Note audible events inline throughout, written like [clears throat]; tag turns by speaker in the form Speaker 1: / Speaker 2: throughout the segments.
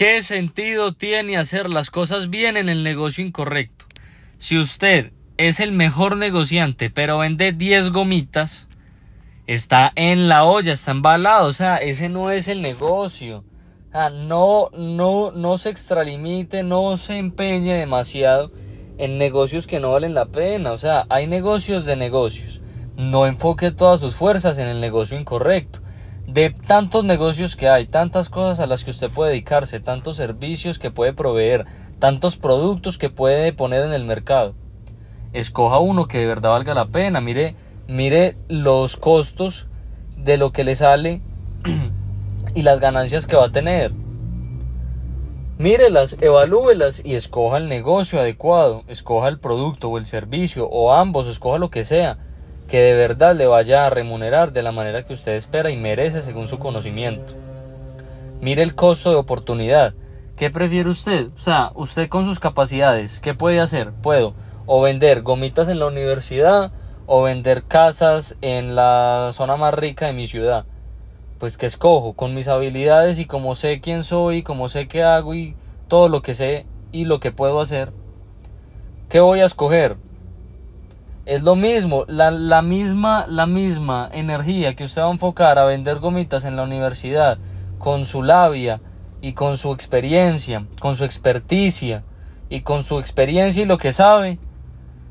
Speaker 1: ¿Qué sentido tiene hacer las cosas bien en el negocio incorrecto? Si usted es el mejor negociante, pero vende 10 gomitas, está en la olla, está embalado, o sea, ese no es el negocio. O sea, no, no, no se extralimite, no se empeñe demasiado en negocios que no valen la pena. O sea, hay negocios de negocios. No enfoque todas sus fuerzas en el negocio incorrecto de tantos negocios que hay, tantas cosas a las que usted puede dedicarse, tantos servicios que puede proveer, tantos productos que puede poner en el mercado. Escoja uno que de verdad valga la pena, mire, mire los costos de lo que le sale [clears throat] y las ganancias que va a tener. Mírelas, evalúelas y escoja el negocio adecuado, escoja el producto o el servicio o ambos, escoja lo que sea que de verdad le vaya a remunerar de la manera que usted espera y merece según su conocimiento. Mire el costo de oportunidad. ¿Qué prefiere usted? O sea, usted con sus capacidades, ¿qué puede hacer? Puedo o vender gomitas en la universidad o vender casas en la zona más rica de mi ciudad. Pues que escojo con mis habilidades y como sé quién soy, como sé qué hago y todo lo que sé y lo que puedo hacer. ¿Qué voy a escoger? Es lo mismo, la, la, misma, la misma energía que usted va a enfocar a vender gomitas en la universidad con su labia y con su experiencia, con su experticia y con su experiencia y lo que sabe,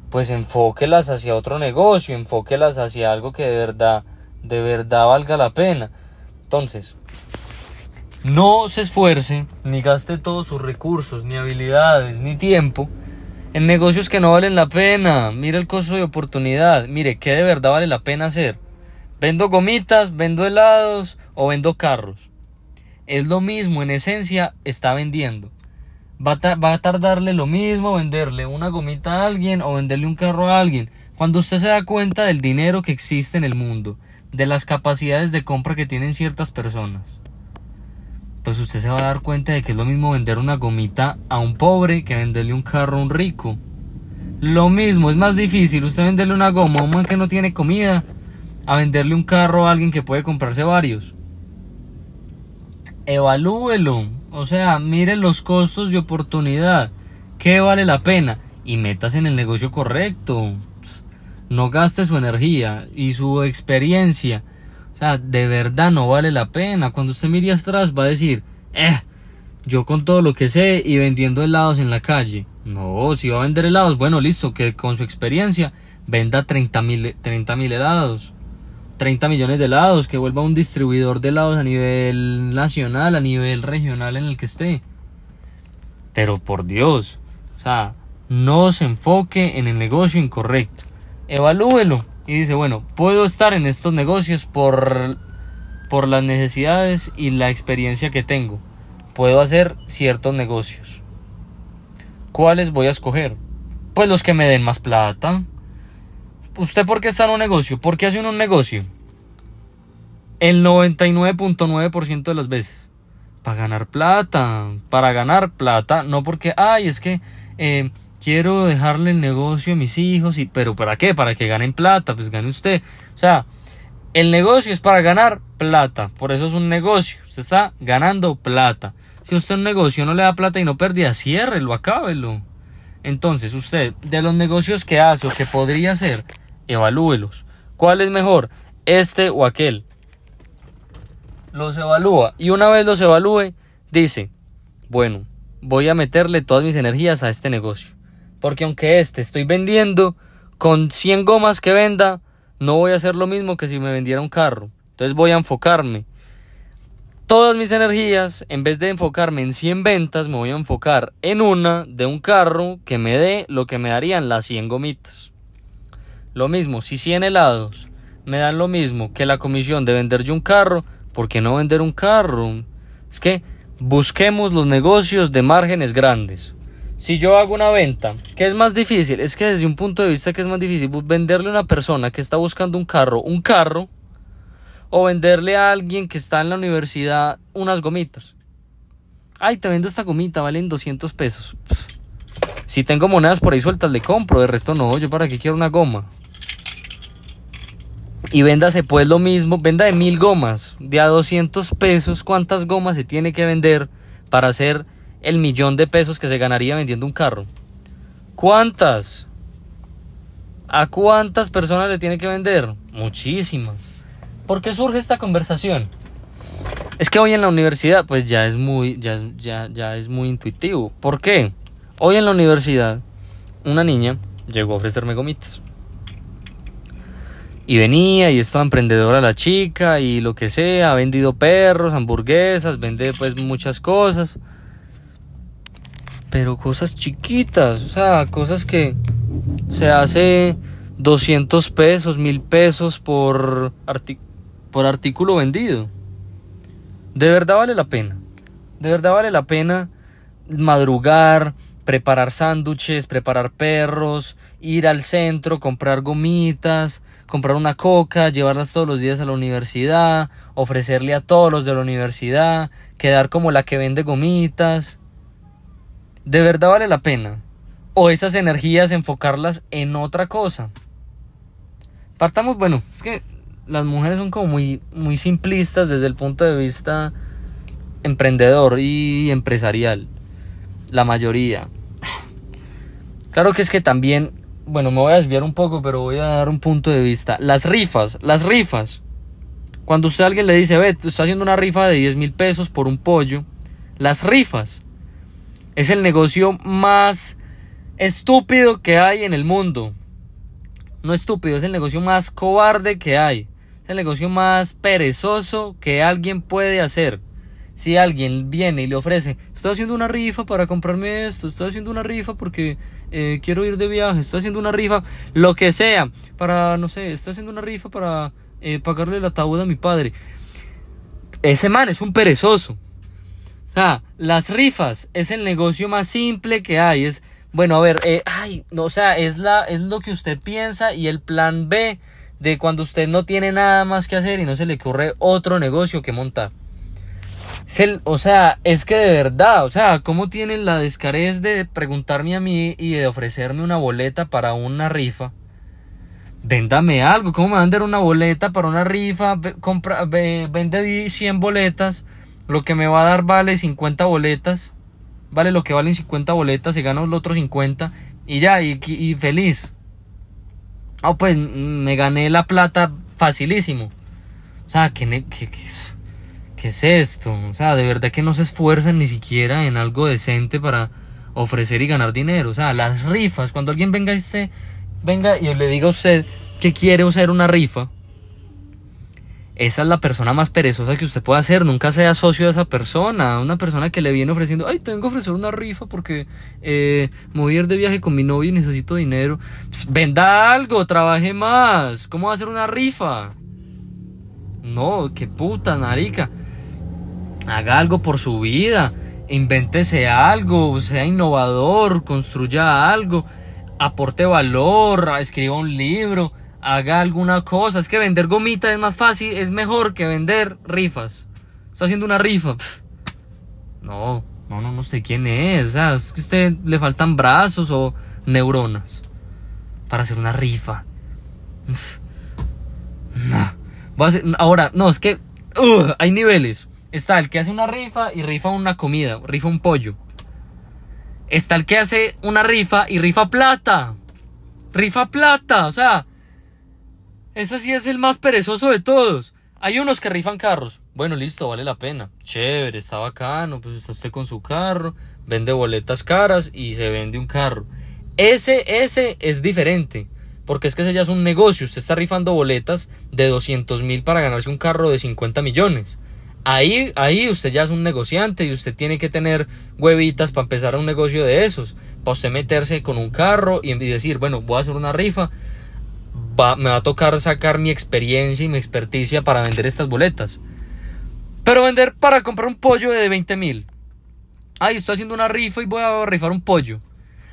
Speaker 1: pues enfóquelas hacia otro negocio, enfóquelas hacia algo que de verdad, de verdad valga la pena. Entonces, no se esfuerce, ni gaste todos sus recursos, ni habilidades, ni tiempo en negocios que no valen la pena. Mire el costo de oportunidad. Mire, ¿qué de verdad vale la pena hacer? ¿Vendo gomitas, vendo helados o vendo carros? Es lo mismo, en esencia, está vendiendo. Va a, va a tardarle lo mismo venderle una gomita a alguien o venderle un carro a alguien. Cuando usted se da cuenta del dinero que existe en el mundo, de las capacidades de compra que tienen ciertas personas pues usted se va a dar cuenta de que es lo mismo vender una gomita a un pobre que venderle un carro a un rico. Lo mismo, es más difícil usted venderle una goma a un man que no tiene comida a venderle un carro a alguien que puede comprarse varios. Evalúelo, o sea, mire los costos de oportunidad, qué vale la pena y metas en el negocio correcto. No gaste su energía y su experiencia o sea, de verdad no vale la pena. Cuando usted mire atrás va a decir, eh, yo con todo lo que sé y vendiendo helados en la calle. No, si va a vender helados, bueno, listo, que con su experiencia venda 30 mil 30 helados. 30 millones de helados, que vuelva un distribuidor de helados a nivel nacional, a nivel regional en el que esté. Pero por Dios, o sea, no se enfoque en el negocio incorrecto. Evalúelo y dice, bueno, puedo estar en estos negocios por, por las necesidades y la experiencia que tengo. Puedo hacer ciertos negocios. ¿Cuáles voy a escoger? Pues los que me den más plata. ¿Usted por qué está en un negocio? ¿Por qué hace uno un negocio? El 99.9% de las veces. Para ganar plata. Para ganar plata. No porque, ay, es que eh, quiero dejarle el negocio a mis hijos, y, pero ¿para qué? Para que ganen plata, pues gane usted. O sea, el negocio es para ganar plata, por eso es un negocio, usted está ganando plata. Si usted un negocio no le da plata y no pérdida, ciérrelo, acábelo. Entonces, usted, de los negocios que hace o que podría hacer, evalúelos. ¿Cuál es mejor? ¿Este o aquel? Los evalúa y una vez los evalúe, dice, bueno, voy a meterle todas mis energías a este negocio. Porque aunque este estoy vendiendo, con 100 gomas que venda, no voy a hacer lo mismo que si me vendiera un carro. Entonces voy a enfocarme. Todas mis energías, en vez de enfocarme en 100 ventas, me voy a enfocar en una de un carro que me dé lo que me darían las 100 gomitas. Lo mismo, si 100 helados me dan lo mismo que la comisión de vender yo un carro, ¿por qué no vender un carro? Es que busquemos los negocios de márgenes grandes. Si yo hago una venta, ¿qué es más difícil? Es que desde un punto de vista que es más difícil venderle a una persona que está buscando un carro, un carro, o venderle a alguien que está en la universidad unas gomitas. Ay, te vendo esta gomita, valen 200 pesos. Si tengo monedas por ahí sueltas, le compro, de resto no, yo para qué quiero una goma. Y véndase pues lo mismo, venda de mil gomas, de a 200 pesos, ¿cuántas gomas se tiene que vender para hacer el millón de pesos que se ganaría vendiendo un carro? ¿Cuántas? ¿A cuántas personas le tiene que vender? Muchísimas. ¿Por qué surge esta conversación? Es que hoy en la universidad, pues ya es muy, ya, ya, ya es muy intuitivo. ¿Por qué? Hoy en la universidad, una niña llegó a ofrecerme gomitas. Y venía y estaba emprendedora la chica y lo que sea, ha vendido perros, hamburguesas, vende pues muchas cosas. Pero cosas chiquitas, o sea, cosas que se hace 200 pesos, 1000 pesos por, por artículo vendido. De verdad vale la pena. De verdad vale la pena madrugar, preparar sándwiches, preparar perros, ir al centro, comprar gomitas, comprar una coca, llevarlas todos los días a la universidad, ofrecerle a todos los de la universidad, quedar como la que vende gomitas. ¿De verdad vale la pena? ¿O esas energías enfocarlas en otra cosa? Partamos, bueno, es que las mujeres son como muy, muy simplistas desde el punto de vista emprendedor y empresarial. La mayoría. Claro que es que también, bueno, me voy a desviar un poco, pero voy a dar un punto de vista. Las rifas, las rifas. Cuando usted a alguien le dice, ve, está haciendo una rifa de 10 mil pesos por un pollo. Las rifas es el negocio más estúpido que hay en el mundo. No estúpido, es el negocio más cobarde que hay. Es el negocio más perezoso que alguien puede hacer. Si alguien viene y le ofrece, estoy haciendo una rifa para comprarme esto, estoy haciendo una rifa porque eh, quiero ir de viaje, estoy haciendo una rifa, lo que sea, para, no sé, estoy haciendo una rifa para eh, pagarle el ataúd a mi padre. Ese man es un perezoso. O sea, las rifas es el negocio más simple que hay. Es, bueno, a ver, eh, ay, o sea, es, la, es lo que usted piensa y el plan B de cuando usted no tiene nada más que hacer y no se le ocurre otro negocio que montar o sea, es que de verdad, o sea, ¿cómo tienen la descarez de preguntarme a mí y de ofrecerme una boleta para una rifa? Véndame algo, ¿cómo me van a dar una boleta para una rifa? Compra, vende 100 boletas, lo que me va a dar vale 50 boletas, vale lo que valen 50 boletas, y gano los otros 50 y ya, y, feliz. Ah, pues me gané la plata facilísimo. O sea, que, que ¿qué es esto? O sea, de verdad que no se esfuerzan ni siquiera en algo decente para ofrecer y ganar dinero. O sea, las rifas, cuando alguien venga y venga y le diga a usted que quiere usar una rifa, esa es la persona más perezosa que usted puede hacer. Nunca sea socio de esa persona. Una persona que le viene ofreciendo, ay, tengo que ofrecer una rifa porque eh, me voy a ir de viaje con mi novio y necesito dinero. Pues, venda algo, trabaje más. ¿Cómo va a hacer una rifa? No, qué puta, marica haga algo por su vida, invéntese algo, sea innovador, construya algo, aporte valor, escriba un libro, haga alguna cosa. Es que vender gomitas es más fácil, es mejor que vender rifas. Está haciendo una rifa. No, no, no, no sé quién es. O sea, es que a usted le faltan brazos o neuronas para hacer una rifa. No. ahora, no, es que uh, hay niveles. Está el que hace una rifa y rifa una comida, rifa un pollo. Está el que hace una rifa y rifa plata. Rifa plata, o sea, ese sí es el más perezoso de todos. Hay unos que rifan carros. Bueno, listo, vale la pena. Chévere, está bacano, pues está usted con su carro, vende boletas caras y se vende un carro. Ese, ese es diferente. Porque es que ese ya es un negocio. Usted está rifando boletas de 200 mil para ganarse un carro de 50 millones. Ahí, ahí usted ya es un negociante y usted tiene que tener huevitas para empezar un negocio de esos. Para usted meterse con un carro y, decir, bueno, voy a hacer una rifa. Me va a tocar sacar mi experiencia y mi experticia para vender estas boletas. Pero vender para comprar un pollo de 20 mil. Ay, estoy haciendo una rifa y voy a rifar un pollo.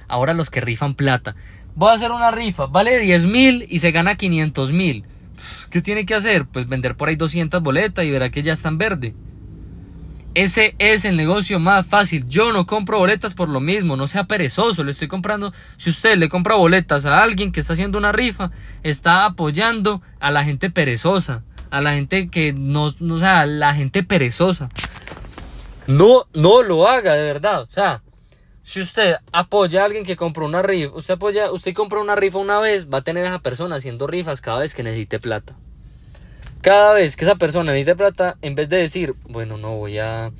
Speaker 1: Ahora los que rifan plata. Voy a hacer una rifa, vale 10 mil y se gana 500 mil. ¿Qué tiene que hacer? Pues vender por ahí 200 boletas y verá que ya están verde. Ese es el negocio más fácil. Yo no compro boletas por lo mismo, no sea perezoso, le estoy comprando. Si usted le compra boletas a alguien que está haciendo una rifa, está apoyando a la gente perezosa, a la gente que no, o sea, la gente perezosa. No, no lo haga, de verdad. O sea, si usted apoya a alguien que compró una rifa, usted apoya, usted compró una rifa una vez, va a tener a esa persona haciendo rifas cada vez que necesite plata. Cada vez que esa persona necesite plata, en vez de decir, bueno, no voy a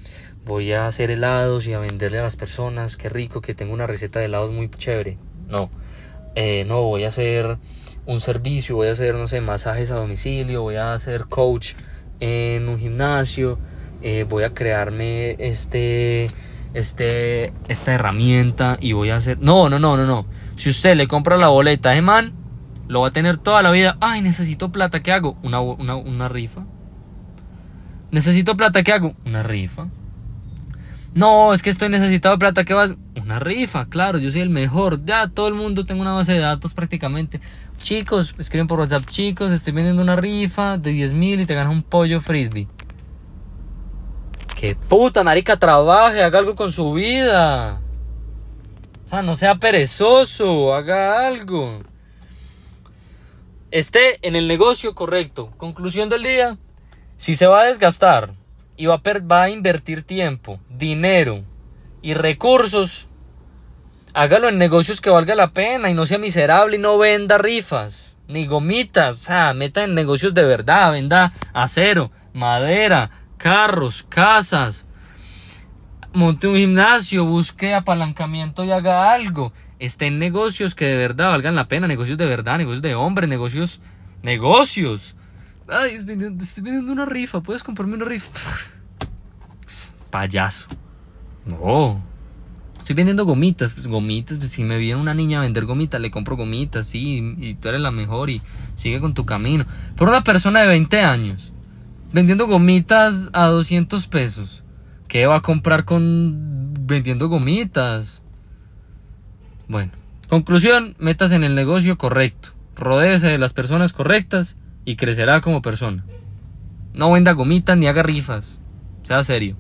Speaker 1: voy a hacer helados y a venderle a las personas, qué rico que tengo una receta de helados muy chévere. No, eh, no, voy a hacer un servicio, voy a hacer, no sé, masajes a domicilio, voy a hacer coach en un gimnasio, eh, voy a crearme este, este, esta herramienta y voy a hacer... No, no, no, no, no. Si usted le compra la boleta a man, lo va a tener toda la vida. Ay, necesito plata, ¿qué hago? Una, una, una rifa. Necesito plata, ¿qué hago? Una rifa. No, es que estoy necesitado de plata, ¿qué vas? Una rifa, claro, yo soy el mejor. Ya todo el mundo tengo una base de datos prácticamente. Chicos, escriben por WhatsApp, chicos, estoy vendiendo una rifa de 10 mil y te ganas un pollo frisbee. Que puta, marica, trabaje, haga algo con su vida. O sea, no sea perezoso, haga algo. Esté en el negocio correcto. Conclusión del día. Si se va a desgastar y va a, va a invertir tiempo, dinero y recursos, hágalo en negocios que valga la pena y no sea miserable y no venda rifas, ni gomitas, o sea, meta en negocios de verdad, venda acero, madera, carros, casas, monte un gimnasio, busque apalancamiento y haga algo. Esté en negocios que de verdad valgan la pena, negocios de verdad, negocios de hombre, negocios, negocios. Ay, estoy vendiendo una rifa, ¿puedes comprarme una rifa? [sighs] Payaso. No. Estoy vendiendo gomitas, pues gomitas, pues si me viene una niña a vender gomitas, le compro gomitas, sí, y tú eres la mejor y sigue con tu camino. Pero una persona de 20 años, vendiendo gomitas a 200 pesos, ¿qué va a comprar con vendiendo gomitas? Bueno, conclusión, metas en el negocio correcto, rodéese de las personas correctas y crecerá como persona. No venda gomitas ni haga rifas. Sea serio.